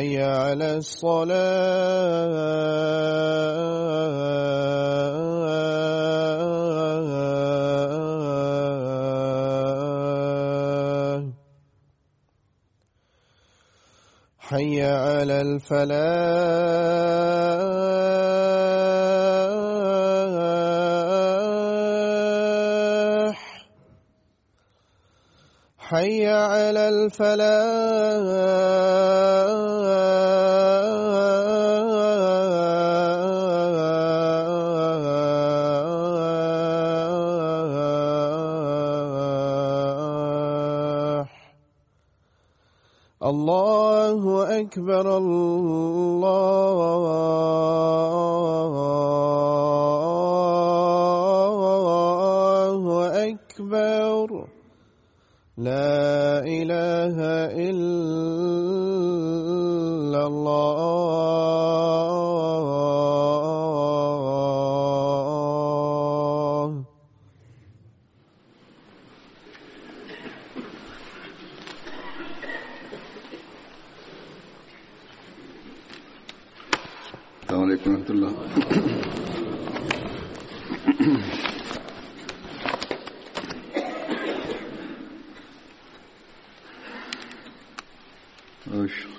حي على الصلاة. حي على الفلاح. حي على الفلاح. الله أكبر الله أكبر لا إله إلا الله السلام عليكم ورحمة الله أشهد أن لا إله إلا الله وحده لا شريك له وأشهد أن محمدا عبده ورسوله أما بعد فأعوذ بالله من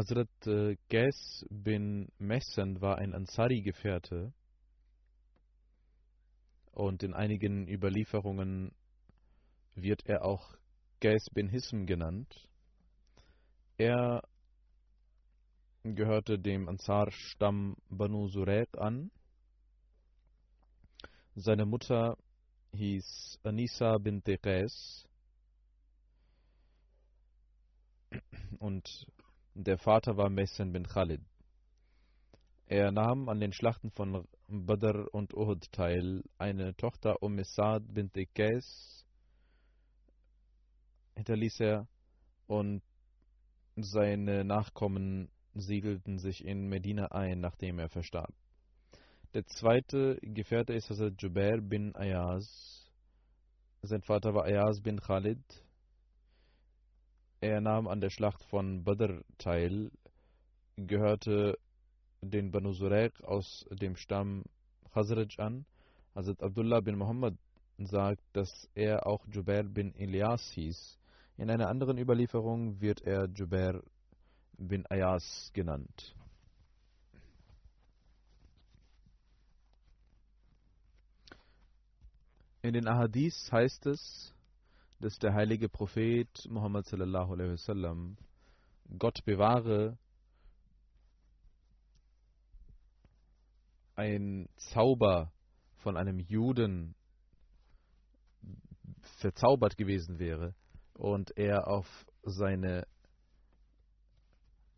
Hazrat äh, Gas bin Mehsan war ein Ansari-Gefährte und in einigen Überlieferungen wird er auch Gas bin Hism genannt. Er gehörte dem Ansar-Stamm Banu Surayq an. Seine Mutter hieß Anisa bint Qais und der Vater war Messen bin Khalid. Er nahm an den Schlachten von Badr und Uhud teil. Eine Tochter Umm Sa'd bint Qais hinterließ er und seine Nachkommen siedelten sich in Medina ein, nachdem er verstarb. Der zweite Gefährte ist Hazrat Jubair bin Ayaz. Sein Vater war Ayaz bin Khalid. Er nahm an der Schlacht von Badr teil, gehörte den Banu Zurek aus dem Stamm Khazraj an. Hazrat Abdullah bin Muhammad sagt, dass er auch Jubair bin Ilyas hieß. In einer anderen Überlieferung wird er Jubair bin Ayas genannt. In den Ahadith heißt es, dass der heilige Prophet Muhammad sallallahu alaihi wasallam Gott bewahre ein Zauber von einem Juden verzaubert gewesen wäre und er auf seine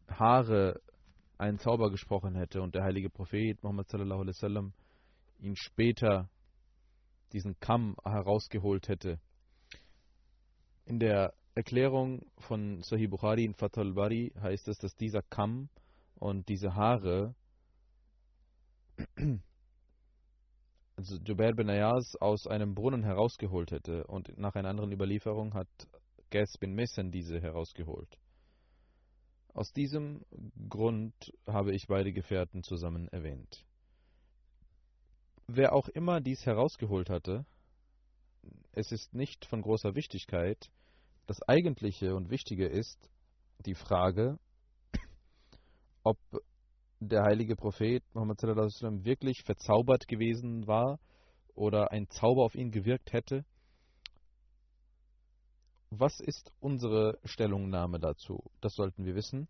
Haare einen Zauber gesprochen hätte und der heilige Prophet Muhammad sallallahu alaihi wasallam ihn später diesen Kamm herausgeholt hätte. In der Erklärung von Sahih Bukhari in Fathul Bari heißt es, dass dieser Kamm und diese Haare also Jubair bin Ayaz aus einem Brunnen herausgeholt hätte und nach einer anderen Überlieferung hat Gas bin Messen diese herausgeholt. Aus diesem Grund habe ich beide Gefährten zusammen erwähnt. Wer auch immer dies herausgeholt hatte, es ist nicht von großer Wichtigkeit. Das Eigentliche und Wichtige ist die Frage, ob der heilige Prophet Muhammad wirklich verzaubert gewesen war oder ein Zauber auf ihn gewirkt hätte. Was ist unsere Stellungnahme dazu? Das sollten wir wissen.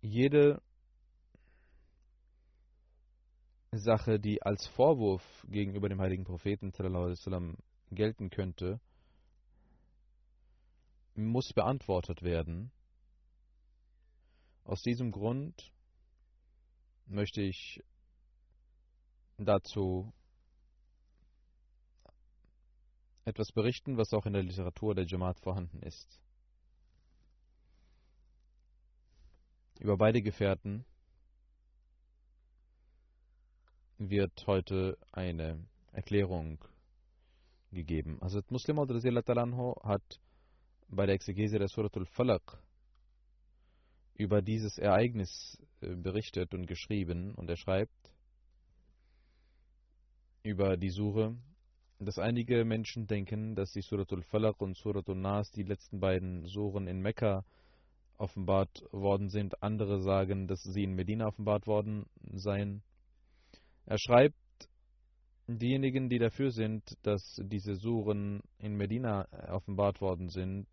Jede Sache, die als Vorwurf gegenüber dem heiligen Propheten gelten könnte, muss beantwortet werden. Aus diesem Grund möchte ich dazu etwas berichten, was auch in der Literatur der Jamaat vorhanden ist. Über beide Gefährten wird heute eine Erklärung gegeben. Also Muslim hat bei der Exegese der Suratul Falaq über dieses Ereignis äh, berichtet und geschrieben und er schreibt über die Sure, dass einige Menschen denken, dass die Suratul Falaq und Suratul Nas, die letzten beiden Suren in Mekka, offenbart worden sind. Andere sagen, dass sie in Medina offenbart worden seien. Er schreibt, diejenigen, die dafür sind, dass diese Suren in Medina offenbart worden sind,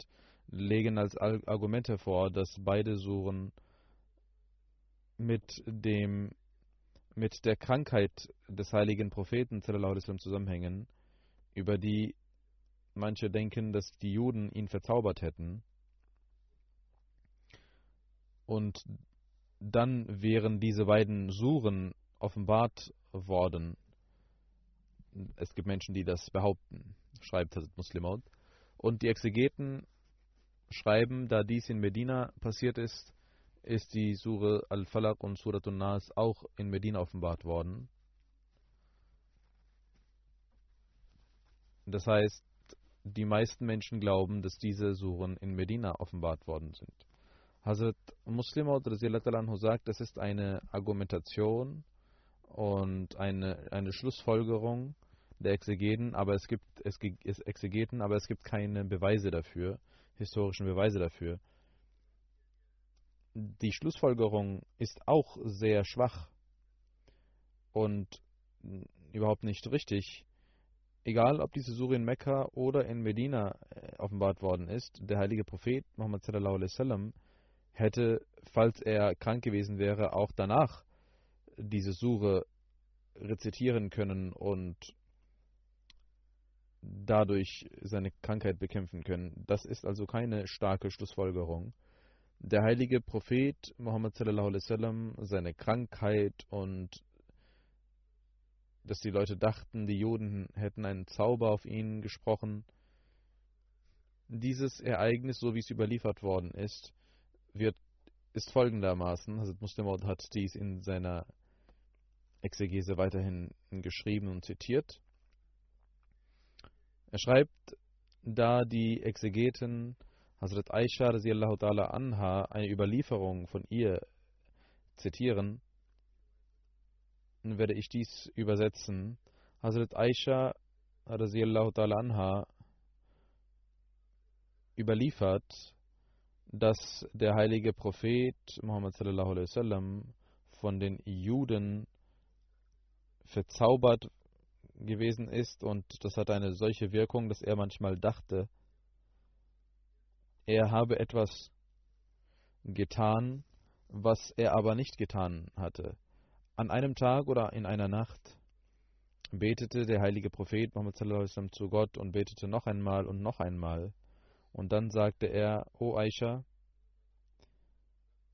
legen als Argument hervor, dass beide Suren mit dem mit der Krankheit des heiligen Propheten zusammenhängen, über die manche denken, dass die Juden ihn verzaubert hätten. Und dann wären diese beiden Suren offenbart worden. Es gibt Menschen, die das behaupten, schreibt Hazrat Muslimaut. Und die Exegeten schreiben, da dies in Medina passiert ist, ist die Sure Al-Falaq und Surat Nas auch in Medina offenbart worden. Das heißt, die meisten Menschen glauben, dass diese Suren in Medina offenbart worden sind. Hazrat Muslim sagt, das ist eine Argumentation und eine, eine Schlussfolgerung der Exegeten, aber es gibt es, es Exegeten, aber es gibt keine Beweise dafür, historischen Beweise dafür. Die Schlussfolgerung ist auch sehr schwach und überhaupt nicht richtig. Egal, ob diese Sure in Mekka oder in Medina äh, offenbart worden ist, der heilige Prophet Muhammad sallallahu alaihi hätte, falls er krank gewesen wäre, auch danach diese Sure rezitieren können und dadurch seine Krankheit bekämpfen können. Das ist also keine starke Schlussfolgerung. Der heilige Prophet Muhammad sallallahu alaihi wasallam, seine Krankheit und dass die Leute dachten, die Juden hätten einen Zauber auf ihn gesprochen. Dieses Ereignis, so wie es überliefert worden ist, wird, ist folgendermaßen, also Muslim hat dies in seiner Exegese weiterhin geschrieben und zitiert. Er schreibt, da die Exegeten Hazrat Aisha ta'ala anha eine Überlieferung von ihr zitieren, werde ich dies übersetzen. Hazrat Aisha ta'ala anha überliefert, dass der heilige Prophet Muhammad sallallahu alaihi wasallam von den Juden verzaubert gewesen ist und das hat eine solche Wirkung, dass er manchmal dachte, er habe etwas getan, was er aber nicht getan hatte. An einem Tag oder in einer Nacht betete der heilige Prophet Muhammad zu Gott und betete noch einmal und noch einmal. Und dann sagte er, O Aisha,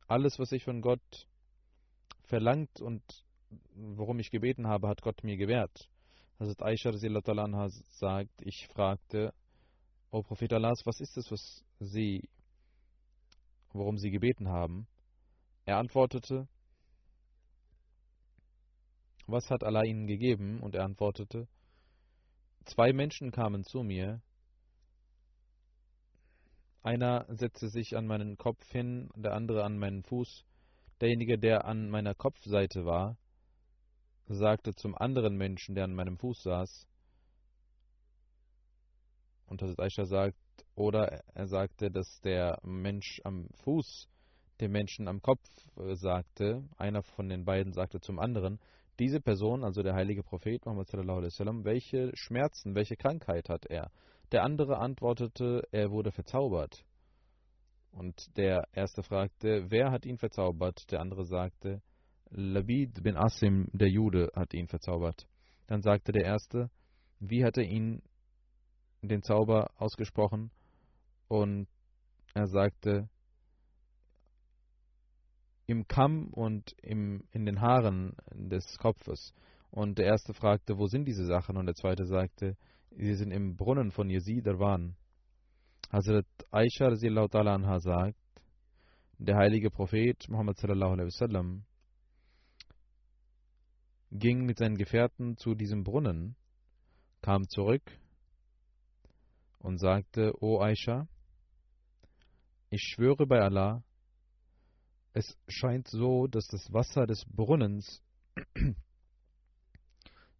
alles, was ich von Gott verlangt und worum ich gebeten habe, hat Gott mir gewährt. Hazrat Aisha anha sagt, ich fragte, O Prophet Allahs, was ist es, was Sie, worum Sie gebeten haben? Er antwortete, was hat Allah Ihnen gegeben? Und er antwortete, zwei Menschen kamen zu mir, einer setzte sich an meinen Kopf hin, der andere an meinen Fuß. Derjenige, der an meiner Kopfseite war, sagte zum anderen Menschen, der an meinem Fuß saß, und Hazrat Aisha sagt, oder er sagte, dass der Mensch am Fuß dem Menschen am Kopf äh, sagte, einer von den beiden sagte zum anderen, diese Person, also der heilige Prophet Muhammad welche Schmerzen, welche Krankheit hat er? Der andere antwortete, er wurde verzaubert. Und der erste fragte, wer hat ihn verzaubert? Der andere sagte, Labid bin Asim, der Jude, hat ihn verzaubert. Dann sagte der Erste, wie hat er ihn den Zauber ausgesprochen? Und er sagte, im Kamm und im, in den Haaren des Kopfes. Und der Erste fragte, wo sind diese Sachen? Und der Zweite sagte, sie sind im Brunnen von Yazid Arwan. Hazrat Aisha sagt, der heilige Prophet Muhammad sallallahu alaihi wasallam ging mit seinen Gefährten zu diesem Brunnen, kam zurück und sagte, O Aisha, ich schwöre bei Allah, es scheint so, dass das Wasser des Brunnens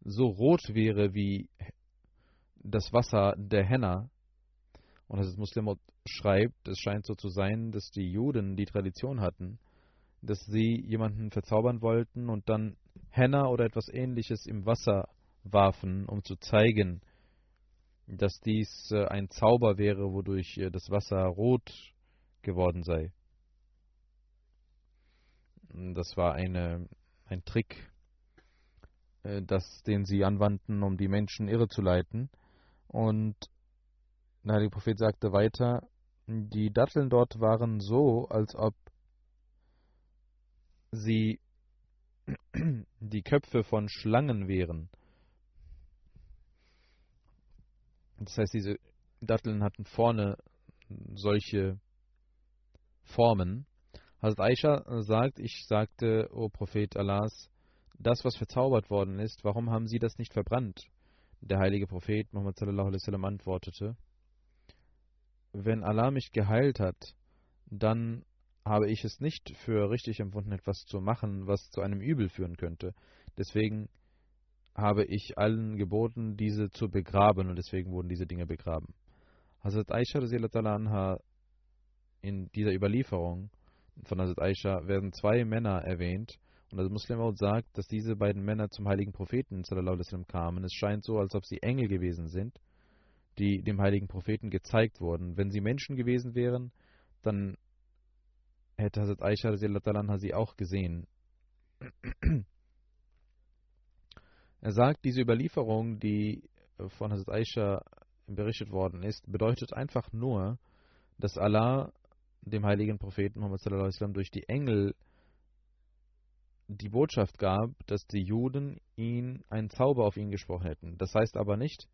so rot wäre wie das Wasser der Henna. Und das Muslim schreibt, es scheint so zu sein, dass die Juden die Tradition hatten, dass sie jemanden verzaubern wollten und dann Henna oder etwas ähnliches im Wasser warfen, um zu zeigen, dass dies äh, ein Zauber wäre, wodurch äh, das Wasser rot geworden sei. Das war eine, ein Trick, äh, das, den sie anwandten, um die Menschen irre zu leiten. Und der Heilige Prophet sagte weiter, die Datteln dort waren so, als ob sie die Köpfe von Schlangen wären. Das heißt, diese Datteln hatten vorne solche Formen. Hazrat Aisha sagt, ich sagte, O Prophet Allahs, das, was verzaubert worden ist, warum haben Sie das nicht verbrannt? Der heilige Prophet Muhammad sallallahu alaihi wasallam antwortete, wenn Allah mich geheilt hat, dann habe ich es nicht für richtig empfunden, etwas zu machen, was zu einem Übel führen könnte. Deswegen habe ich allen geboten, diese zu begraben und deswegen wurden diese Dinge begraben. Hazrat Aisha anha in dieser Überlieferung von Hazrat Aisha werden zwei Männer erwähnt und das Muslim sagt, dass diese beiden Männer zum heiligen Propheten sallam, kamen. Es scheint so, als ob sie Engel gewesen sind, die dem heiligen Propheten gezeigt wurden. Wenn sie Menschen gewesen wären, dann hätte Hazrat Aisha sie auch gesehen. Er sagt, diese Überlieferung, die von Hazrat Aisha berichtet worden ist, bedeutet einfach nur, dass Allah dem heiligen Propheten Muhammad sallam, durch die Engel die Botschaft gab, dass die Juden ihn einen Zauber auf ihn gesprochen hätten. Das heißt aber nicht,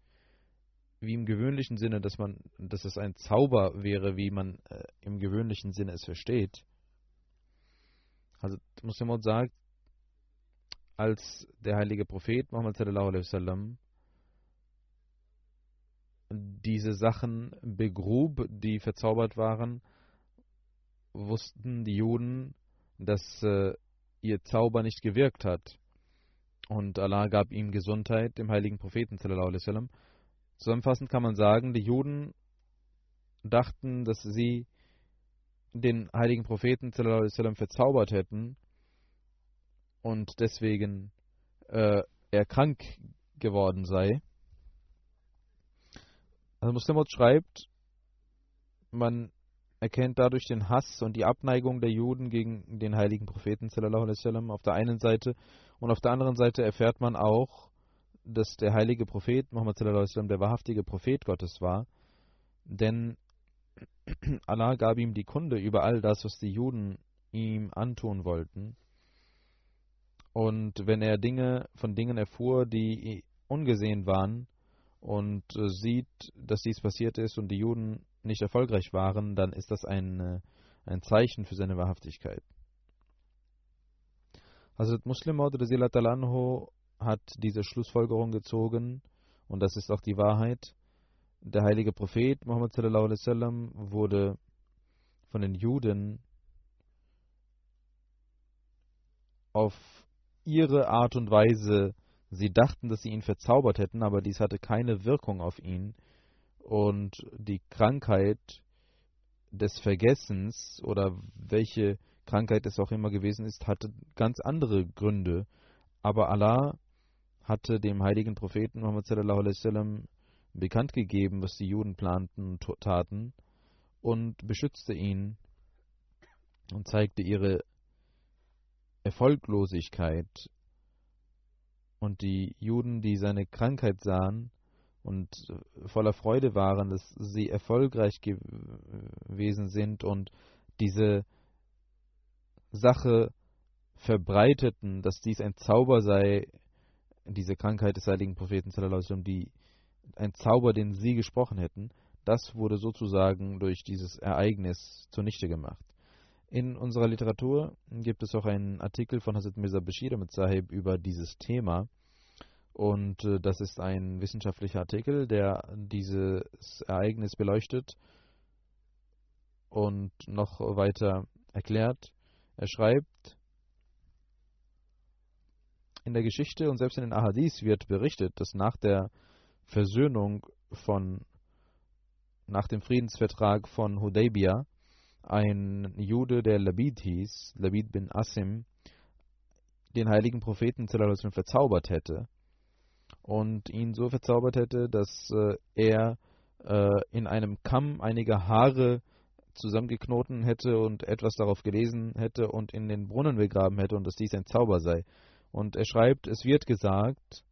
wie im gewöhnlichen Sinne, dass man, dass es ein Zauber wäre, wie man äh, im gewöhnlichen Sinne es versteht. Also Muslim sagt, als der heilige Prophet Muhammad sallallahu alaihi wasallam diese Sachen begrub, die verzaubert waren, wussten die Juden, dass äh, ihr Zauber nicht gewirkt hat. Und Allah gab ihm Gesundheit, dem heiligen Propheten. Zusammenfassend kann man sagen, die Juden dachten, dass sie den heiligen Propheten verzaubert hätten und deswegen äh, er krank geworden sei. Also Muslimot schreibt, man erkennt dadurch den Hass und die Abneigung der Juden gegen den heiligen Propheten sallam, auf der einen Seite und auf der anderen Seite erfährt man auch, dass der heilige Prophet Muhammad sallam, der wahrhaftige Prophet Gottes war, denn Allah gab ihm die Kunde über all das, was die Juden ihm antun wollten. Und wenn er Dinge von Dingen erfuhr, die ungesehen waren, und äh, sieht, dass dies passiert ist und die Juden nicht erfolgreich waren, dann ist das ein, äh, ein Zeichen für seine Wahrhaftigkeit. Hazrat Muslim hat diese Schlussfolgerung gezogen und das ist auch die Wahrheit. Der heilige Prophet Muhammad sallam, wurde von den Juden auf ihre Art und Weise Sie dachten, dass sie ihn verzaubert hätten, aber dies hatte keine Wirkung auf ihn. Und die Krankheit des Vergessens oder welche Krankheit es auch immer gewesen ist, hatte ganz andere Gründe. Aber Allah hatte dem heiligen Propheten Muhammad sallallahu alaihi wasallam bekannt gegeben, was die Juden planten und taten und beschützte ihn und zeigte ihre Erfolglosigkeit und die Juden, die seine Krankheit sahen und voller Freude waren, dass sie erfolgreich gewesen sind und diese Sache verbreiteten, dass dies ein Zauber sei, diese Krankheit des heiligen Propheten, die ein Zauber, den sie gesprochen hätten, das wurde sozusagen durch dieses Ereignis zunichte gemacht. In unserer Literatur gibt es auch einen Artikel von Hazrat Mirza Bashir mit Sahib über dieses Thema. Und äh, das ist ein wissenschaftlicher Artikel, der dieses Ereignis beleuchtet und noch weiter erklärt. Er schreibt, in der Geschichte und selbst in den Ahadis wird berichtet, dass nach der Versöhnung von, nach dem Friedensvertrag von Hudaybiyah, ein Jude, der Labid hieß, Labid bin Asim, den heiligen Propheten verzaubert hätte und ihn so verzaubert hätte, dass äh, er äh, in einem Kamm einige Haare zusammengeknoten hätte und etwas darauf gelesen hätte und in den Brunnen begraben hätte und dass dies ein Zauber sei. Und er schreibt, es wird gesagt,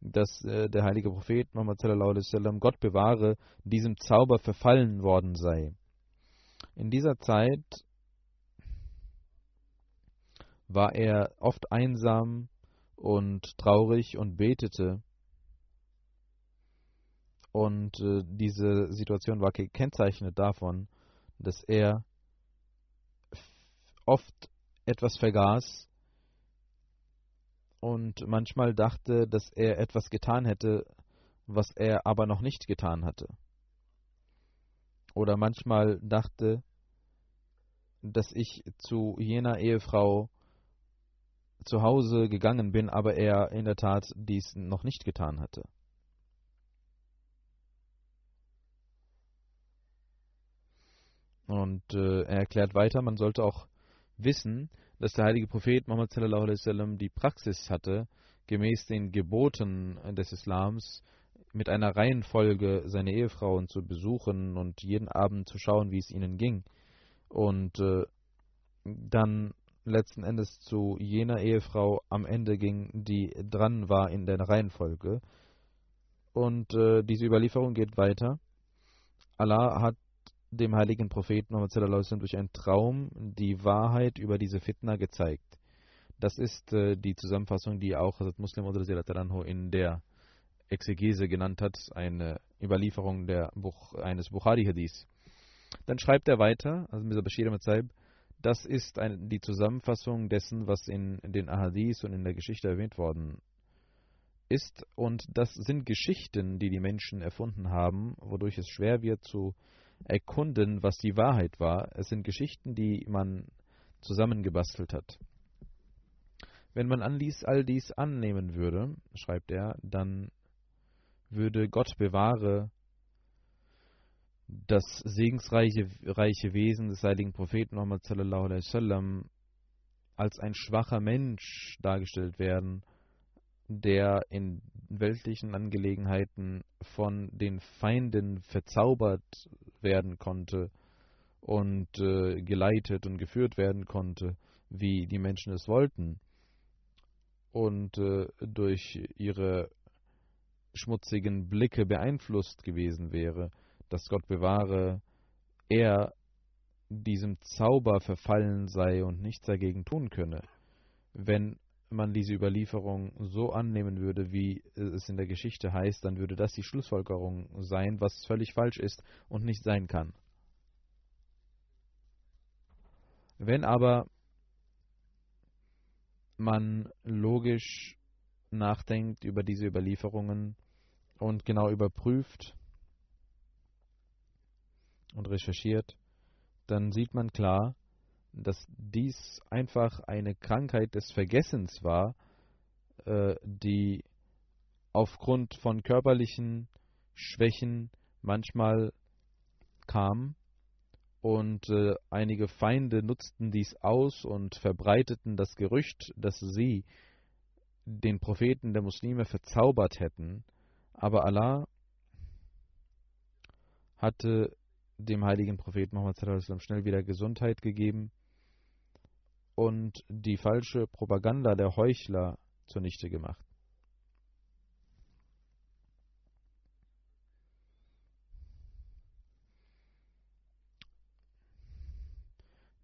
dass äh, der heilige Prophet Muhammad sallam, Gott bewahre, diesem Zauber verfallen worden sei. In dieser Zeit war er oft einsam und traurig und betete. Und äh, diese Situation war gekennzeichnet davon, dass er oft etwas vergaß und manchmal dachte, dass er etwas getan hätte, was er aber noch nicht getan hatte. Oder manchmal dachte, dass ich zu jener Ehefrau zu Hause gegangen bin, aber er in der Tat dies noch nicht getan hatte. Und äh, er erklärt weiter, man sollte auch wissen, dass der heilige Prophet Muhammad sallam, die Praxis hatte, gemäß den Geboten des Islams mit einer Reihenfolge seine Ehefrauen zu besuchen und jeden Abend zu schauen, wie es ihnen ging und äh, dann letzten Endes zu jener Ehefrau am Ende ging, die dran war in der Reihenfolge. Und äh, diese Überlieferung geht weiter. Allah hat dem heiligen Propheten Muhammad durch einen Traum die Wahrheit über diese Fitna gezeigt. Das ist äh, die Zusammenfassung, die auch Hazrat Muslim in der Exegese genannt hat, eine Überlieferung der Buch, eines Bukhari-Hadiths. Dann schreibt er weiter, also Mr. Bashir Matzaib, das ist ein, die Zusammenfassung dessen, was in den Ahadith und in der Geschichte erwähnt worden ist. Und das sind Geschichten, die die Menschen erfunden haben, wodurch es schwer wird zu erkunden, was die Wahrheit war. Es sind Geschichten, die man zusammengebastelt hat. Wenn man all dies annehmen würde, schreibt er, dann würde Gott bewahre das segensreiche reiche Wesen des heiligen Propheten Muhammad sallallahu alaihi wasallam als ein schwacher Mensch dargestellt werden, der in weltlichen Angelegenheiten von den Feinden verzaubert werden konnte und äh, geleitet und geführt werden konnte, wie die Menschen es wollten. Und äh, durch ihre schmutzigen Blicke beeinflusst gewesen wäre, dass Gott bewahre, er diesem Zauber verfallen sei und nichts dagegen tun könne. Wenn man diese Überlieferung so annehmen würde, wie es in der Geschichte heißt, dann würde das die Schlussfolgerung sein, was völlig falsch ist und nicht sein kann. Wenn aber man logisch nachdenkt über diese Überlieferungen und genau überprüft und recherchiert, dann sieht man klar, dass dies einfach eine Krankheit des Vergessens war, äh, die aufgrund von körperlichen Schwächen manchmal kam und äh, einige Feinde nutzten dies aus und verbreiteten das Gerücht, dass sie den Propheten der Muslime verzaubert hätten, aber Allah hatte dem heiligen Propheten Muhammad schnell wieder Gesundheit gegeben und die falsche Propaganda der Heuchler zunichte gemacht.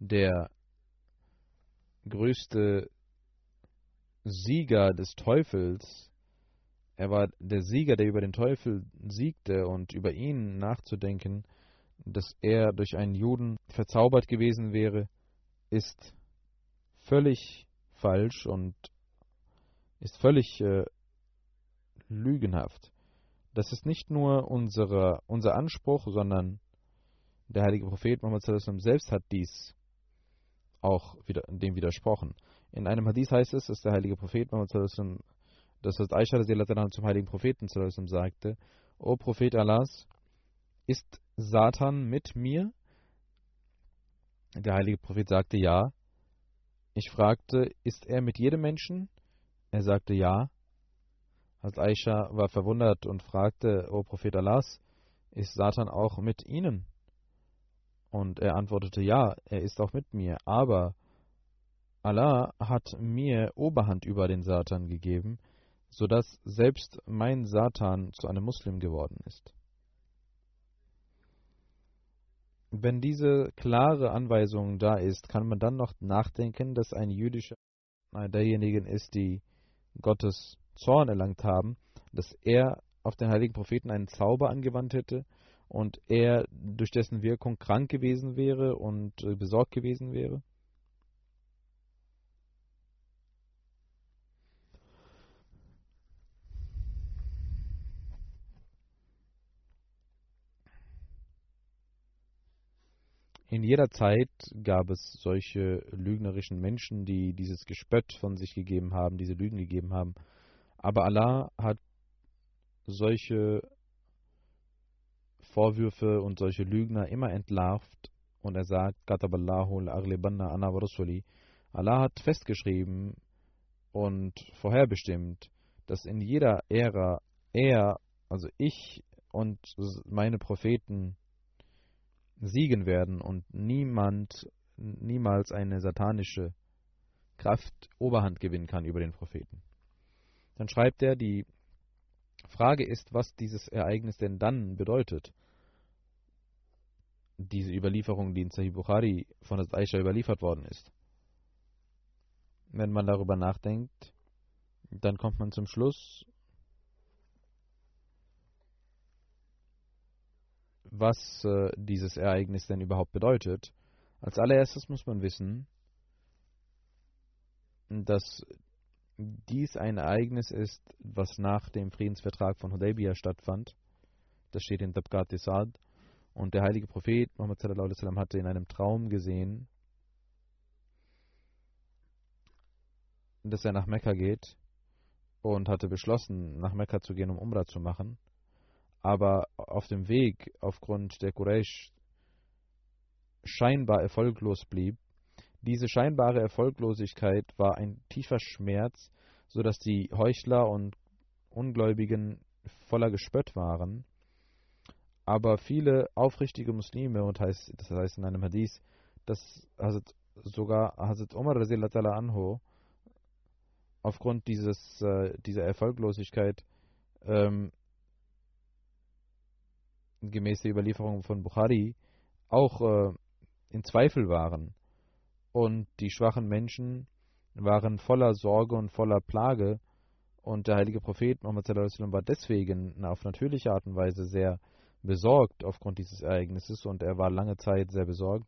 Der größte Sieger des Teufels, er war der Sieger, der über den Teufel siegte und über ihn nachzudenken, dass er durch einen Juden verzaubert gewesen wäre, ist völlig falsch und ist völlig äh, lügenhaft. Das ist nicht nur unsere, unser Anspruch, sondern der heilige Prophet Muhammad selbst hat dies auch wieder, dem widersprochen. In einem Hadith heißt es, dass der heilige Prophet Muhammad das was Aisha zum heiligen Propheten sagte, O Prophet Allahs, ist Satan mit mir? Der heilige Prophet sagte ja. Ich fragte, ist er mit jedem Menschen? Er sagte ja. Als Aisha war verwundert und fragte, O Prophet Allahs, ist Satan auch mit Ihnen? Und er antwortete, ja, er ist auch mit mir, aber Allah hat mir Oberhand über den Satan gegeben, sodass selbst mein Satan zu einem Muslim geworden ist. Wenn diese klare Anweisung da ist, kann man dann noch nachdenken, dass ein jüdischer einer derjenigen ist, die Gottes Zorn erlangt haben, dass er auf den heiligen Propheten einen Zauber angewandt hätte und er durch dessen Wirkung krank gewesen wäre und äh, besorgt gewesen wäre? In jeder Zeit gab es solche lügnerischen Menschen, die dieses Gespött von sich gegeben haben, diese Lügen gegeben haben. Aber Allah hat solche Vorwürfe und solche Lügner immer entlarvt und er sagt, Allah hat festgeschrieben und vorherbestimmt, dass in jeder Ära er, also ich und meine Propheten siegen werden und niemand, niemals eine satanische Kraft Oberhand gewinnen kann über den Propheten. Dann schreibt er, die Frage ist, was dieses Ereignis denn dann bedeutet. Diese Überlieferung, die in Sahih Bukhari von der Aisha überliefert worden ist. Wenn man darüber nachdenkt, dann kommt man zum Schluss, was äh, dieses Ereignis denn überhaupt bedeutet. Als allererstes muss man wissen, dass dies ein Ereignis ist, was nach dem Friedensvertrag von Hudaybiyah stattfand. Das steht in Tabqat Isad. Und der heilige Prophet Muhammad sallam, hatte in einem Traum gesehen, dass er nach Mekka geht und hatte beschlossen, nach Mekka zu gehen, um Umrah zu machen. Aber auf dem Weg, aufgrund der Quraysh, scheinbar erfolglos blieb. Diese scheinbare Erfolglosigkeit war ein tiefer Schmerz, so dass die Heuchler und Ungläubigen voller Gespött waren. Aber viele aufrichtige Muslime, und heißt, das heißt in einem Hadith, dass Hazrat, sogar Hazrat Umar anho aufgrund dieses, äh, dieser Erfolglosigkeit ähm, gemäß der Überlieferung von Bukhari auch äh, in Zweifel waren. Und die schwachen Menschen waren voller Sorge und voller Plage. Und der heilige Prophet Muhammad war deswegen auf natürliche Art und Weise sehr besorgt aufgrund dieses Ereignisses und er war lange Zeit sehr besorgt.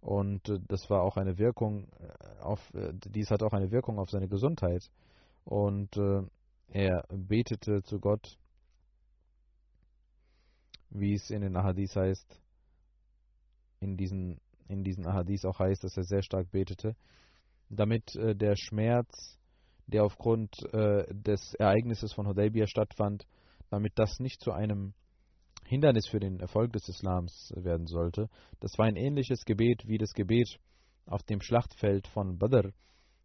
Und äh, das war auch eine Wirkung äh, auf, äh, dies hat auch eine Wirkung auf seine Gesundheit. Und er betete zu Gott, wie es in den Ahadith heißt, in diesen, in diesen Ahadith auch heißt, dass er sehr stark betete, damit äh, der Schmerz, der aufgrund äh, des Ereignisses von Hudaybiyah stattfand, damit das nicht zu einem Hindernis für den Erfolg des Islams werden sollte. Das war ein ähnliches Gebet wie das Gebet auf dem Schlachtfeld von Badr.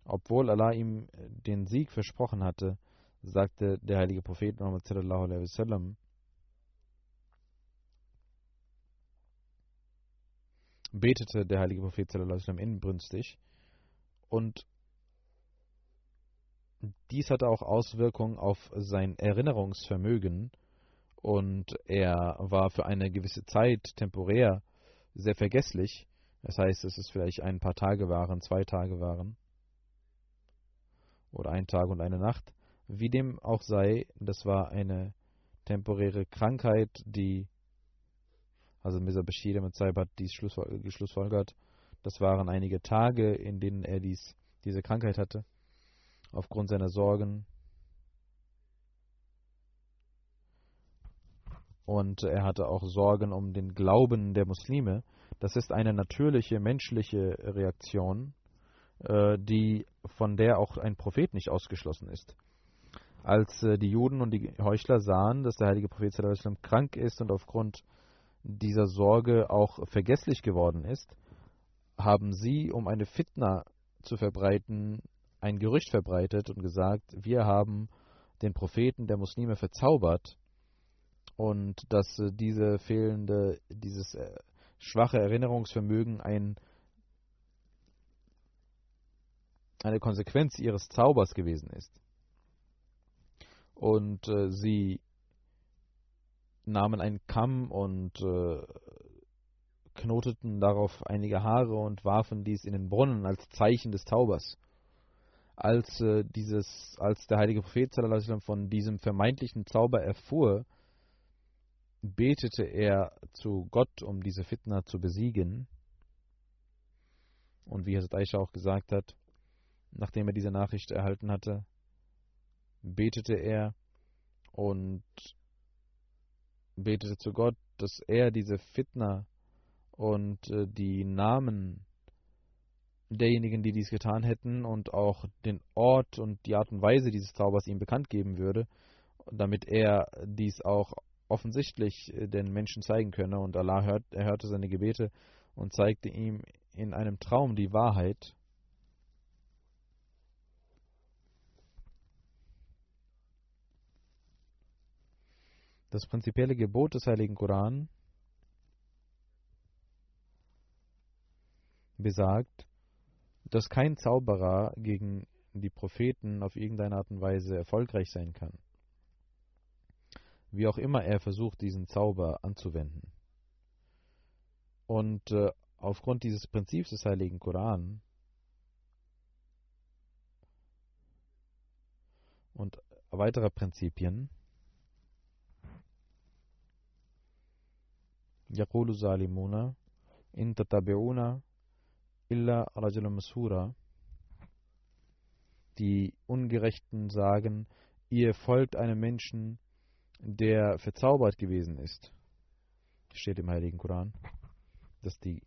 Obwohl Allah ihm den Sieg versprochen hatte, sagte der heilige Prophet Muhammad sallallahu alaihi wasallam, betete der heilige Prophet inbrünstig und dies hatte auch Auswirkungen auf sein Erinnerungsvermögen und er war für eine gewisse Zeit temporär sehr vergesslich. Das heißt, dass es vielleicht ein paar Tage waren, zwei Tage waren oder ein Tag und eine Nacht. Wie dem auch sei, das war eine temporäre Krankheit, die also Mirza Bashir mit Saib hat dies geschlussfolgert. Das waren einige Tage, in denen er dies, diese Krankheit hatte, aufgrund seiner Sorgen. Und er hatte auch Sorgen um den Glauben der Muslime. Das ist eine natürliche menschliche Reaktion, äh, die von der auch ein Prophet nicht ausgeschlossen ist. Als äh, die Juden und die Heuchler sahen, dass der heilige Prophet krank ist und aufgrund dieser Sorge auch vergesslich geworden ist, haben sie, um eine Fitna zu verbreiten, ein Gerücht verbreitet und gesagt, wir haben den Propheten der Muslime verzaubert und dass äh, diese fehlende, dieses äh, schwache Erinnerungsvermögen ein, eine Konsequenz ihres Zaubers gewesen ist. Und äh, sie nahmen einen Kamm und äh, knoteten darauf einige Haare und warfen dies in den Brunnen als Zeichen des Zaubers. Als äh, dieses, als der heilige Prophet von diesem vermeintlichen Zauber erfuhr, betete er zu Gott, um diese Fitna zu besiegen. Und wie Hazrat Aisha auch gesagt hat, nachdem er diese Nachricht erhalten hatte, betete er und betete zu Gott, dass er diese Fitna und äh, die Namen derjenigen, die dies getan hätten und auch den Ort und die Art und Weise dieses Zaubers ihm bekannt geben würde, damit er dies auch offensichtlich äh, den Menschen zeigen könne. Und Allah hört, er hörte seine Gebete und zeigte ihm in einem Traum die Wahrheit Das prinzipielle Gebot des Heiligen Koran besagt, dass kein Zauberer gegen die Propheten auf irgendeine Art und Weise erfolgreich sein kann. wie auch immer er versucht, diesen Zauber anzuwenden. Und äh, aufgrund dieses Prinzips des Heiligen Koran und weiterer Prinzipien يقول الظالمون إن تتبعون إلا رجلا مسهورا Die Ungerechten sagen, ihr folgt einem Menschen, der verzaubert gewesen ist. Steht im Heiligen Koran, dass die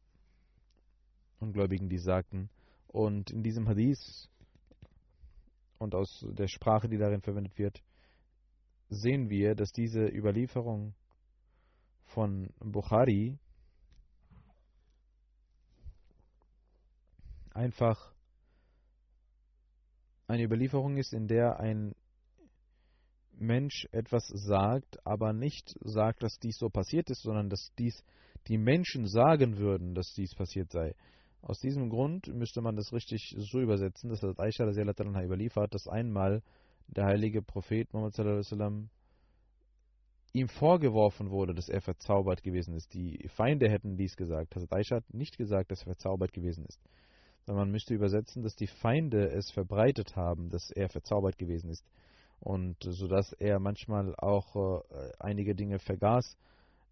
Ungläubigen die sagten. Und in diesem Hadith und aus der Sprache, die darin verwendet wird, sehen wir, dass diese Überlieferung von Bukhari einfach eine Überlieferung ist, in der ein Mensch etwas sagt, aber nicht sagt, dass dies so passiert ist, sondern dass dies die Menschen sagen würden, dass dies passiert sei. Aus diesem Grund müsste man das richtig so übersetzen, dass das Aisha überliefert, dass einmal der heilige Prophet Muhammad sallam, ihm vorgeworfen wurde, dass er verzaubert gewesen ist. Die Feinde hätten dies gesagt. Hazrat Aisha hat nicht gesagt, dass er verzaubert gewesen ist. Sondern man müsste übersetzen, dass die Feinde es verbreitet haben, dass er verzaubert gewesen ist. Und so dass er manchmal auch äh, einige Dinge vergaß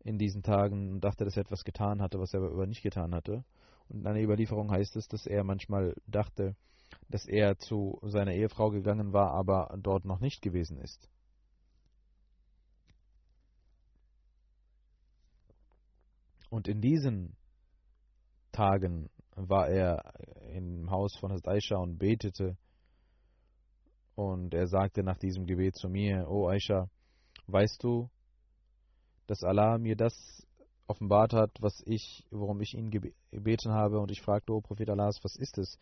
in diesen Tagen und dachte, dass er etwas getan hatte, was er aber nicht getan hatte. Und in einer Überlieferung heißt es, dass er manchmal dachte, dass er zu seiner Ehefrau gegangen war, aber dort noch nicht gewesen ist. Und in diesen Tagen war er im Haus von Aisha und betete. Und er sagte nach diesem Gebet zu mir, O Aisha, weißt du, dass Allah mir das offenbart hat, was ich, worum ich ihn gebeten habe. Und ich fragte, O Prophet Allahs, was ist es?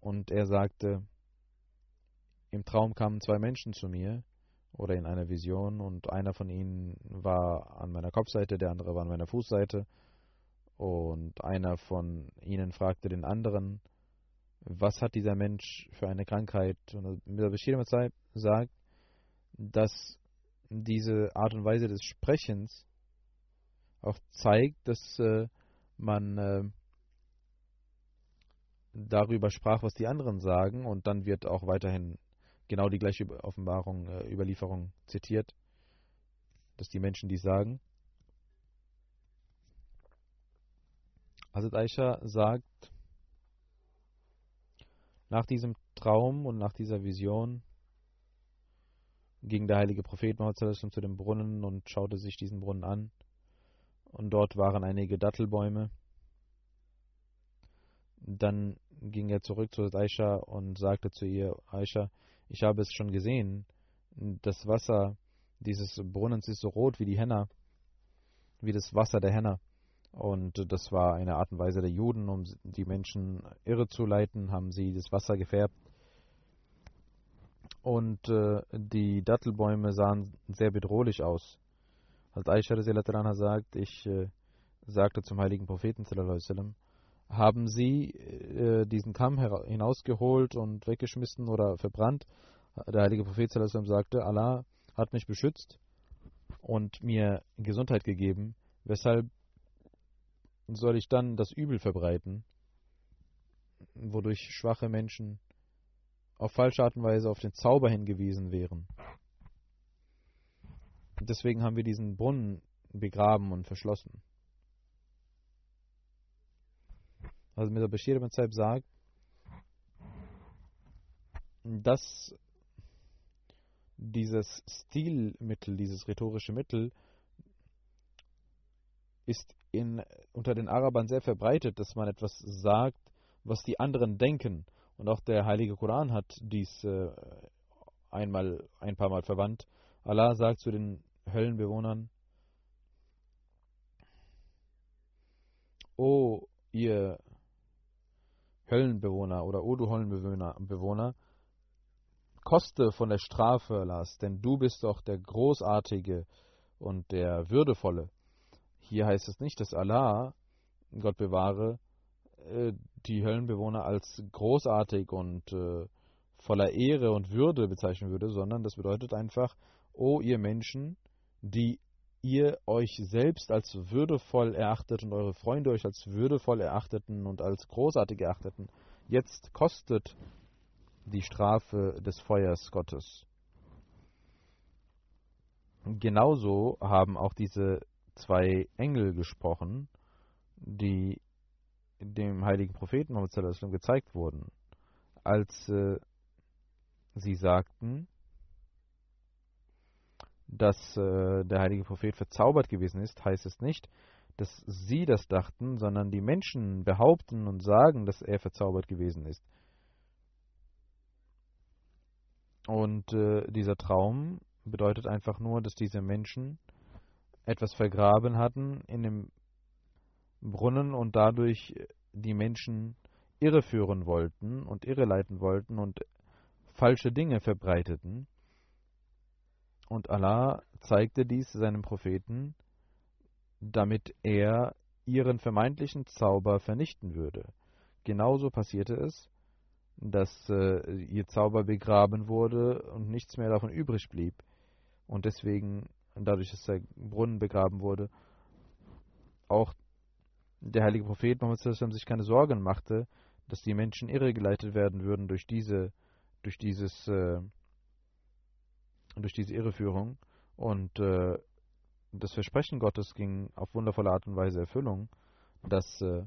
Und er sagte, im Traum kamen zwei Menschen zu mir oder in einer Vision und einer von ihnen war an meiner Kopfseite, der andere war an meiner Fußseite und einer von ihnen fragte den anderen, was hat dieser Mensch für eine Krankheit? Und Mr. Bashir sagt, dass diese Art und Weise des Sprechens auch zeigt, dass äh, man äh, darüber sprach, was die anderen sagen und dann wird auch weiterhin genau die gleiche Offenbarung, äh, Überlieferung zitiert, dass die Menschen dies sagen. Hazrat Aisha sagt, nach diesem Traum und nach dieser Vision ging der heilige Prophet Muhammad zu dem Brunnen und schaute sich diesen Brunnen an. Und dort waren einige Dattelbäume. Dann ging er zurück zu Aisha und sagte zu ihr, Aisha, ich habe es schon gesehen. Das Wasser dieses Brunnens ist so rot wie die Henna, wie das Wasser der Henna. Und das war eine Art und Weise der Juden, um die Menschen irre zu leiten, haben sie das Wasser gefärbt. Und äh, die Dattelbäume sahen sehr bedrohlich aus. Als Aisha sagt, ich äh, sagte zum heiligen Propheten, sallam, haben sie äh, diesen Kamm hinausgeholt und weggeschmissen oder verbrannt. Der heilige Prophet sagte, Allah hat mich beschützt und mir Gesundheit gegeben. Weshalb soll ich dann das Übel verbreiten, wodurch schwache Menschen auf falsche Art und Weise auf den Zauber hingewiesen wären? Deswegen haben wir diesen Brunnen begraben und verschlossen. Also Mirza Bashir ibn Zaib sagt, dass dieses Stilmittel, dieses rhetorische Mittel ist in, unter den Arabern sehr verbreitet, dass man etwas sagt, was die anderen denken. Und auch der Heilige Koran hat dies äh, einmal, ein paar Mal verwandt. Allah sagt zu den Höllenbewohnern, O ihr Höllenbewohner oder O du Höllenbewohner, koste von der Strafe, Lars, denn du bist doch der Großartige und der Würdevolle. Hier heißt es nicht, dass Allah, Gott bewahre, äh, die Höllenbewohner als großartig und äh, voller Ehre und Würde bezeichnen würde, sondern das bedeutet einfach, O ihr Menschen, die ihr euch selbst als würdevoll erachtet und eure Freunde euch als würdevoll erachteten und als großartig erachteten, jetzt kostet die Strafe des Feuers Gottes. Genauso haben auch diese zwei Engel gesprochen, die dem heiligen Propheten Muhammad gezeigt wurden, als äh, sie sagten, dass äh, der heilige Prophet verzaubert gewesen ist, heißt es nicht, dass sie das dachten, sondern die Menschen behaupten und sagen, dass er verzaubert gewesen ist. Und äh, dieser Traum bedeutet einfach nur, dass diese Menschen etwas vergraben hatten in dem Brunnen und dadurch die Menschen irreführen wollten und irreleiten wollten und falsche Dinge verbreiteten. Und Allah zeigte dies seinem Propheten, damit er ihren vermeintlichen Zauber vernichten würde. Genauso passierte es, dass äh, ihr Zauber begraben wurde und nichts mehr davon übrig blieb. Und deswegen, dadurch, dass der Brunnen begraben wurde, auch der heilige Prophet Muhammad sich keine Sorgen machte, dass die Menschen irregeleitet werden würden durch diese, durch dieses, äh, durch diese Irreführung. Und äh, das Versprechen Gottes ging auf wundervolle Art und Weise Erfüllung, dass äh,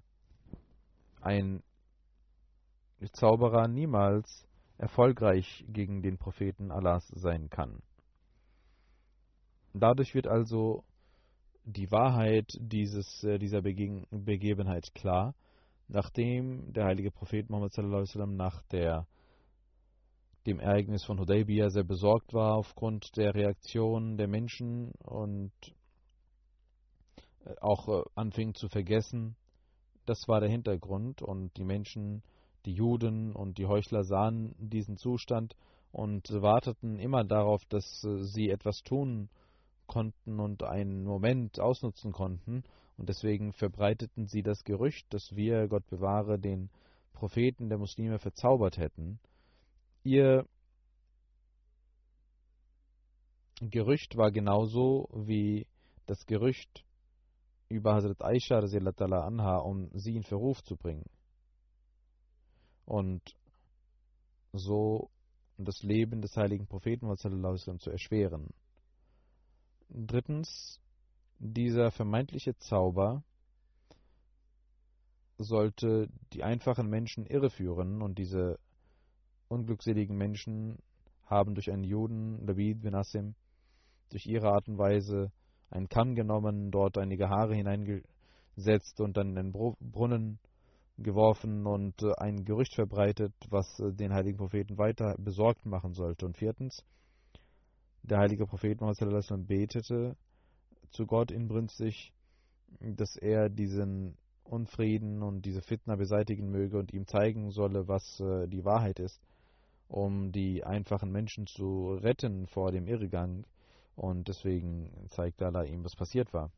ein Zauberer niemals erfolgreich gegen den Propheten Allahs sein kann. Dadurch wird also die Wahrheit dieses, äh, dieser Bege Begebenheit klar, nachdem der heilige Prophet Muhammad nach der, dem Ereignis von Hudaybiyah sehr besorgt war aufgrund der Reaktion der Menschen und äh, auch äh, anfing zu vergessen. Das war der Hintergrund und die Menschen, die Juden und die Heuchler sahen diesen Zustand und warteten immer darauf, dass sie etwas tun konnten und einen Moment ausnutzen konnten. Und deswegen verbreiteten sie das Gerücht, dass wir, Gott bewahre, den Propheten der Muslime verzaubert hätten. Ihr Gerücht war genauso wie das Gerücht über Hazrat Aisha anha, um sie in Verruf zu bringen. Und so das Leben des heiligen Propheten zu erschweren. Drittens, dieser vermeintliche Zauber sollte die einfachen Menschen irreführen und diese unglückseligen Menschen haben durch einen Juden, David bin Asim, durch ihre Art und Weise einen Kamm genommen, dort einige Haare hineingesetzt und dann in den Brunnen geworfen und äh, ein Gerücht verbreitet, was äh, den heiligen Propheten weiter besorgt machen sollte. Und viertens, der heilige Prophet Muhammad betete zu Gott inbrünstig, dass er diesen Unfrieden und diese Fitna beseitigen möge und ihm zeigen solle, was äh, die Wahrheit ist, um die einfachen Menschen zu retten vor dem Irrgang. Und deswegen zeigte Allah ihm, was passiert war.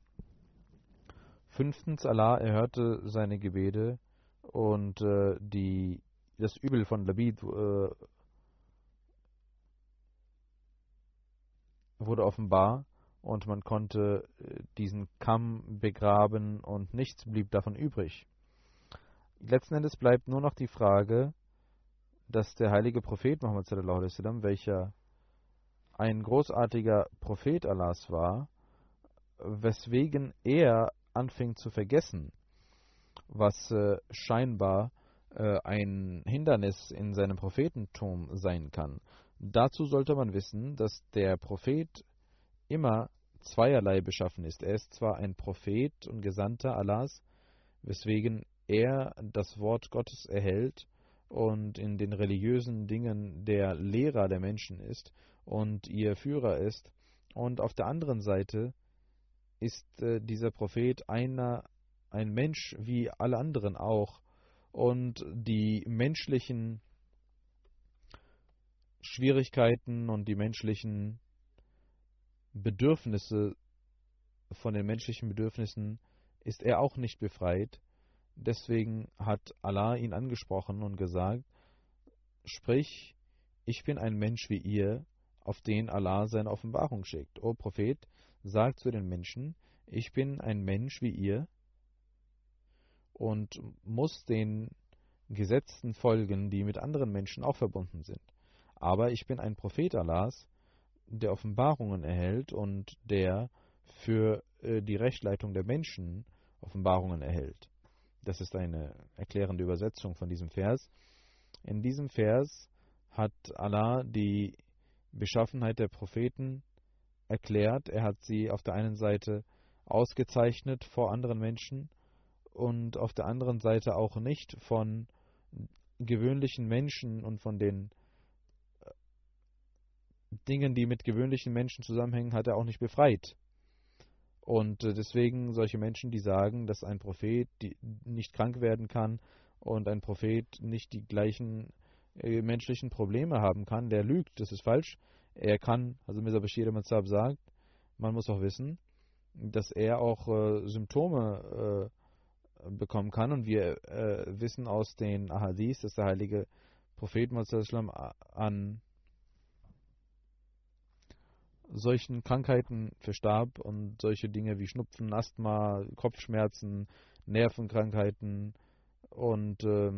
Fünftens, Allah erhörte seine Gebete und äh, die, das Übel von Labid äh, wurde offenbar und man konnte äh, diesen Kamm begraben und nichts blieb davon übrig. Letzten Endes bleibt nur noch die Frage, dass der heilige Prophet Muhammad sallam, welcher ein großartiger Prophet Allahs war, weswegen er anfing zu vergessen, was äh, scheinbar äh, ein Hindernis in seinem Prophetentum sein kann. Dazu sollte man wissen, dass der Prophet immer zweierlei beschaffen ist. Er ist zwar ein Prophet und Gesandter Allahs, weswegen er das Wort Gottes erhält und in den religiösen Dingen der Lehrer der Menschen ist und ihr Führer ist. Und auf der anderen Seite ist äh, dieser Prophet einer, ein Mensch wie alle anderen auch. Und die menschlichen Schwierigkeiten und die menschlichen Bedürfnisse, von den menschlichen Bedürfnissen ist er auch nicht befreit. Deswegen hat Allah ihn angesprochen und gesagt, sprich, ich bin ein Mensch wie ihr, auf den Allah seine Offenbarung schickt. O Prophet, sag zu den Menschen, ich bin ein Mensch wie ihr und muss den Gesetzen folgen, die mit anderen Menschen auch verbunden sind. Aber ich bin ein Prophet Allahs, der Offenbarungen erhält und der für äh, die Rechtleitung der Menschen Offenbarungen erhält. Das ist eine erklärende Übersetzung von diesem Vers. In diesem Vers hat Allah die Beschaffenheit der Propheten erklärt. Er hat sie auf der einen Seite ausgezeichnet vor anderen Menschen und auf der anderen Seite auch nicht von gewöhnlichen Menschen und von den äh, Dingen, die mit gewöhnlichen Menschen zusammenhängen, hat er auch nicht befreit. Und äh, deswegen solche Menschen, die sagen, dass ein Prophet nicht krank werden kann und ein Prophet nicht die gleichen äh, menschlichen Probleme haben kann, der lügt. Das ist falsch. Er kann, also Mirza Bashir Matzab sagt, man muss auch wissen, dass er auch äh, Symptome bekommen kann. Und wir wissen aus den Ahadis, dass der heilige Prophet Muhammad an solchen Krankheiten verstarb und solche Dinge wie Schnupfen, Asthma, Kopfschmerzen, Nervenkrankheiten und äh,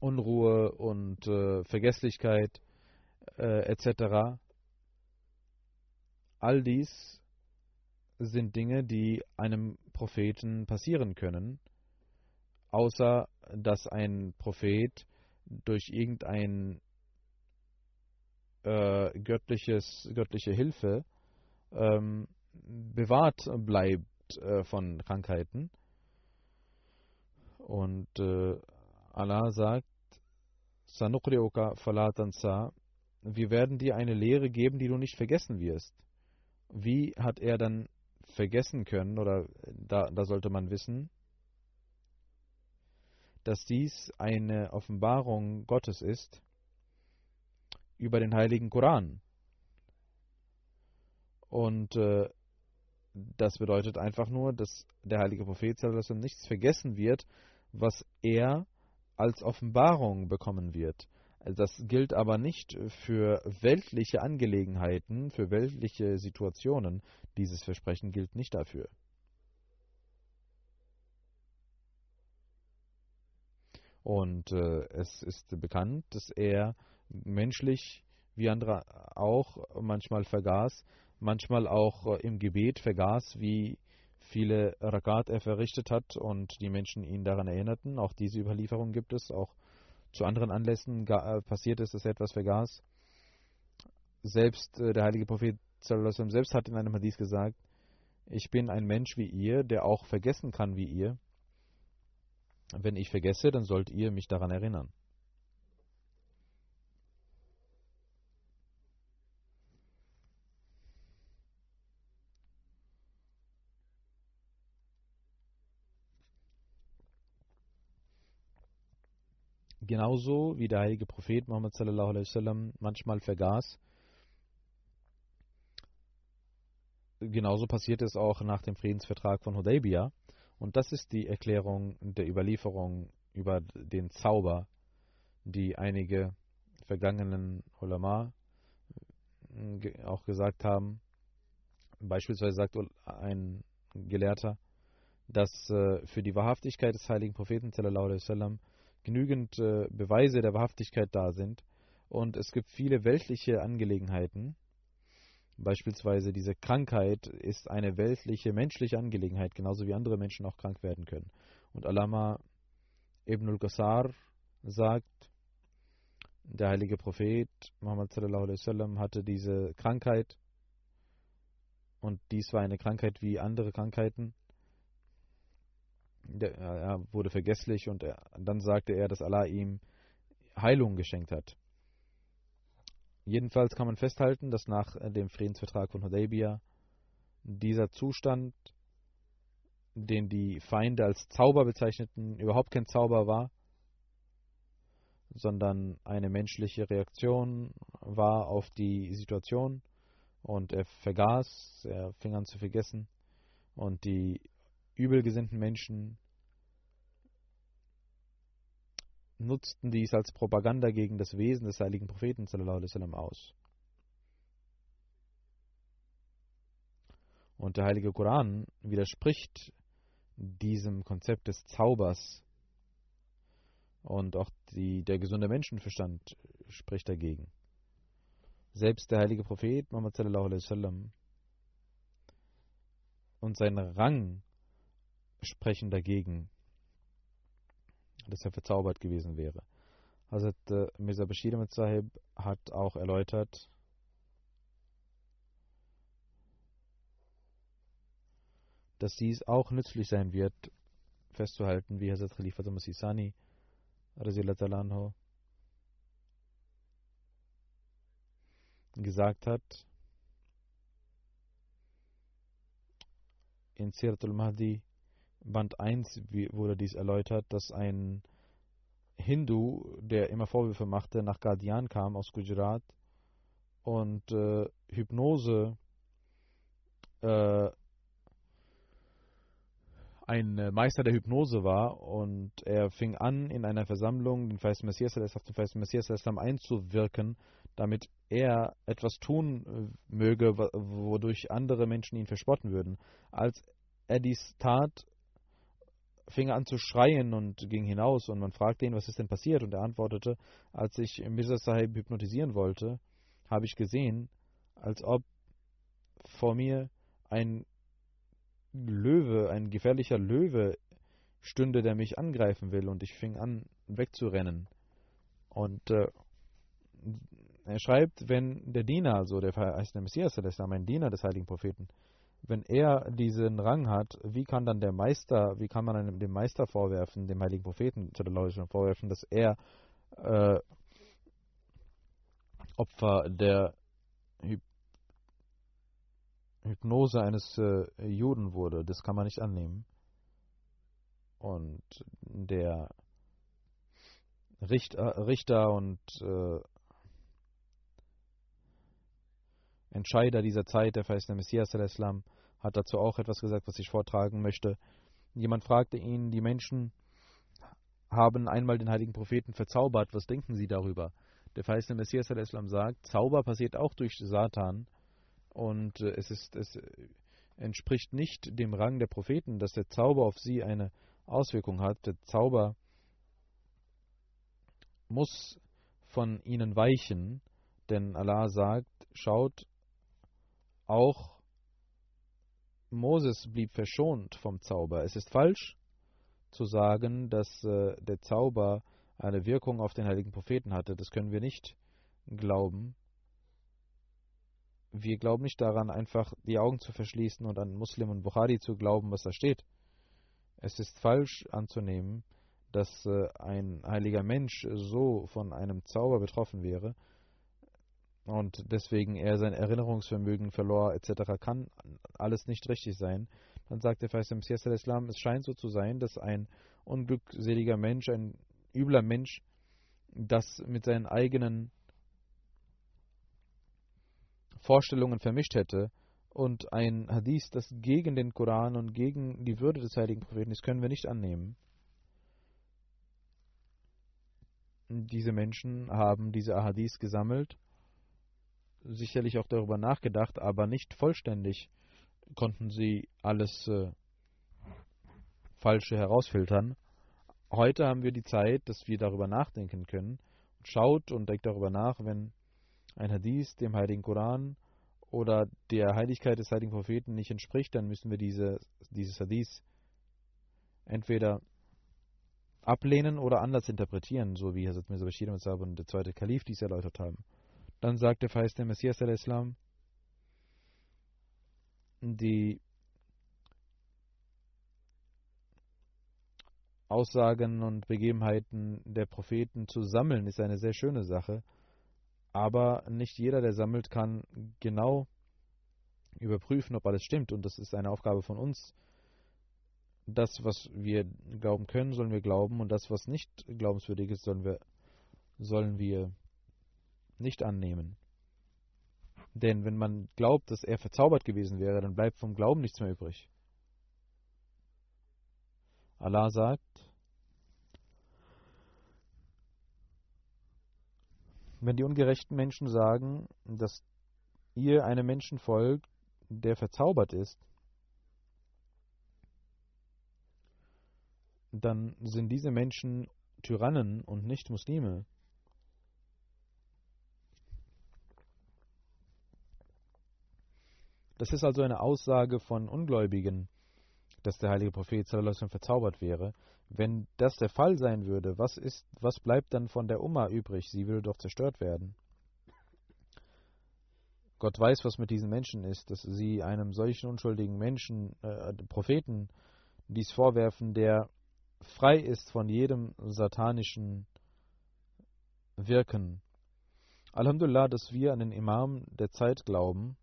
Unruhe und äh, Vergesslichkeit äh, etc. All dies sind Dinge, die einem Propheten passieren können, außer dass ein Prophet durch irgendein äh, göttliches, göttliche Hilfe ähm, bewahrt bleibt äh, von Krankheiten. Und äh, Allah sagt, Sanukriuka falatansa, wir werden dir eine Lehre geben, die du nicht vergessen wirst. Wie hat er dann vergessen können, oder da, da sollte man wissen, dass dies eine Offenbarung Gottes ist über den heiligen Koran. Und äh, das bedeutet einfach nur, dass der heilige Prophet nichts vergessen wird, was er als Offenbarung bekommen wird. Das gilt aber nicht für weltliche Angelegenheiten, für weltliche Situationen. Dieses Versprechen gilt nicht dafür. Und äh, es ist bekannt, dass er menschlich wie andere auch manchmal vergaß, manchmal auch äh, im Gebet vergaß, wie viele Rakat er verrichtet hat und die Menschen ihn daran erinnerten. Auch diese Überlieferung gibt es, auch zu anderen Anlässen äh, passiert ist, dass er etwas vergaß. Selbst äh, der heilige Prophet selbst hat in einem Hadith gesagt, ich bin ein Mensch wie ihr, der auch vergessen kann wie ihr. Wenn ich vergesse, dann sollt ihr mich daran erinnern. Genauso wie der heilige Prophet Muhammad sallallahu alaihi wasallam manchmal vergaß. Genauso passiert es auch nach dem Friedensvertrag von Hudaybiyah. Und das ist die Erklärung der Überlieferung über den Zauber, die einige vergangenen Ulama äh, auch gesagt haben. Beispielsweise sagt ein Gelehrter, dass äh, für die Wahrhaftigkeit des heiligen Propheten sallallahu alaihi wasallam genügend äh, Beweise der Wahrhaftigkeit da sind. Und es gibt viele weltliche Angelegenheiten. Beispielsweise diese Krankheit ist eine weltliche, menschliche Angelegenheit, genauso wie andere Menschen auch krank werden können. Und Alama Ibn al-Qasar sagt, der heilige Prophet Muhammad sallallahu alaihi wasallam hatte diese Krankheit und dies war eine Krankheit wie andere Krankheiten er wurde vergesslich und dann sagte er, dass Allah ihm Heilung geschenkt hat. Jedenfalls kann man festhalten, dass nach dem Friedensvertrag von Hudaybiyah dieser Zustand, den die Feinde als Zauber bezeichneten, überhaupt kein Zauber war, sondern eine menschliche Reaktion war auf die Situation und er vergaß, er fing an zu vergessen und die übelgesinnten Menschen nutzten dies als Propaganda gegen das Wesen des heiligen Propheten sallam, aus. Und der heilige Koran widerspricht diesem Konzept des Zaubers und auch die, der gesunde Menschenverstand spricht dagegen. Selbst der heilige Prophet Muhammad sallam, und sein Rang sprechen dagegen, dass er verzaubert gewesen wäre. Hazrat äh, Mirza Bashir Sahib hat auch erläutert, dass dies auch nützlich sein wird, festzuhalten, wie Hazrat Khalifa Masisani anhu gesagt hat, in Siratul Mahdi Band 1 wurde dies erläutert, dass ein Hindu, der immer Vorwürfe machte, nach Guardian kam aus Gujarat und äh, Hypnose äh, ein äh, Meister der Hypnose war und er fing an, in einer Versammlung den Feist Messias auf den Feist Messias einzuwirken, damit er etwas tun äh, möge, wodurch andere Menschen ihn verspotten würden. Als er dies tat, fing an zu schreien und ging hinaus und man fragte ihn, was ist denn passiert? Und er antwortete, als ich Mirza Sahib hypnotisieren wollte, habe ich gesehen, als ob vor mir ein Löwe, ein gefährlicher Löwe stünde, der mich angreifen will und ich fing an wegzurennen. Und äh, er schreibt, wenn der Diener, also der heißt der Messias, ein Diener des heiligen Propheten, wenn er diesen Rang hat, wie kann dann der Meister, wie kann man einem, dem Meister vorwerfen, dem heiligen Propheten vorwerfen, dass er äh, Opfer der Hypnose eines äh, Juden wurde. Das kann man nicht annehmen. Und der Richter, Richter und äh, Entscheider dieser Zeit, der verheißene Messias Islam, hat dazu auch etwas gesagt, was ich vortragen möchte. Jemand fragte ihn, die Menschen haben einmal den heiligen Propheten verzaubert, was denken sie darüber? Der verheißene Messias Islam sagt, Zauber passiert auch durch Satan und äh, es, ist, es entspricht nicht dem Rang der Propheten, dass der Zauber auf sie eine Auswirkung hat. Der Zauber muss von ihnen weichen, denn Allah sagt, schaut, auch Moses blieb verschont vom Zauber. Es ist falsch zu sagen, dass äh, der Zauber eine Wirkung auf den heiligen Propheten hatte. Das können wir nicht glauben wir glauben nicht daran, einfach die Augen zu verschließen und an Muslim und Bukhari zu glauben, was da steht. Es ist falsch anzunehmen, dass äh, ein heiliger Mensch so von einem Zauber betroffen wäre und deswegen er sein Erinnerungsvermögen verlor etc. kann alles nicht richtig sein. Dann sagt der Feist im Islam, es scheint so zu sein, dass ein unglückseliger Mensch, ein übler Mensch, das mit seinen eigenen Vorstellungen vermischt hätte und ein Hadith, das gegen den Koran und gegen die Würde des heiligen Propheten ist, können wir nicht annehmen. Diese Menschen haben diese Ahadith gesammelt, sicherlich auch darüber nachgedacht, aber nicht vollständig konnten sie alles äh, Falsche herausfiltern. Heute haben wir die Zeit, dass wir darüber nachdenken können. Schaut und denkt darüber nach, wenn ein Hadith dem Heiligen Koran oder der Heiligkeit des Heiligen Propheten nicht entspricht, dann müssen wir diese, dieses Hadith entweder ablehnen oder anders interpretieren, so wie Hazrat Mirza Bashir und der zweite Kalif dies erläutert haben. Dann sagt der verheißte Messias al-Islam, die Aussagen und Begebenheiten der Propheten zu sammeln, ist eine sehr schöne Sache. Aber nicht jeder, der sammelt, kann genau überprüfen, ob alles stimmt. Und das ist eine Aufgabe von uns. Das, was wir glauben können, sollen wir glauben. Und das, was nicht glaubenswürdig ist, sollen wir, sollen wir nicht annehmen. Denn wenn man glaubt, dass er verzaubert gewesen wäre, dann bleibt vom Glauben nichts mehr übrig. Allah sagt, Wenn die ungerechten Menschen sagen, dass ihr einem Menschen folgt, der verzaubert ist, dann sind diese Menschen Tyrannen und nicht Muslime. Das ist also eine Aussage von Ungläubigen, dass der heilige Prophet sallam, verzaubert wäre. Wenn das der Fall sein würde, was, ist, was bleibt dann von der Umma übrig? Sie würde doch zerstört werden. Gott weiß, was mit diesen Menschen ist, dass sie einem solchen unschuldigen Menschen, äh, Propheten, dies vorwerfen, der frei ist von jedem satanischen Wirken. Alhamdulillah, dass wir an den Imam der Zeit glauben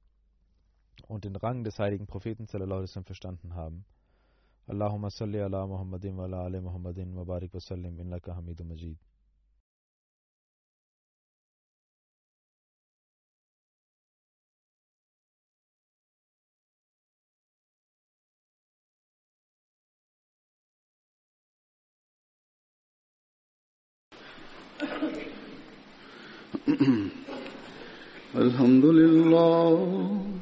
und den Rang des heiligen Propheten sallam, verstanden haben. Allahumma salli ala Muhammadin wa ala ali Muhammadin wa barik wa sallim innaka hamidun majid. الحمد لله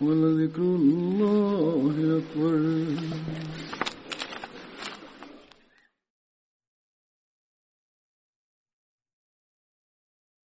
ولذكر الله أكبر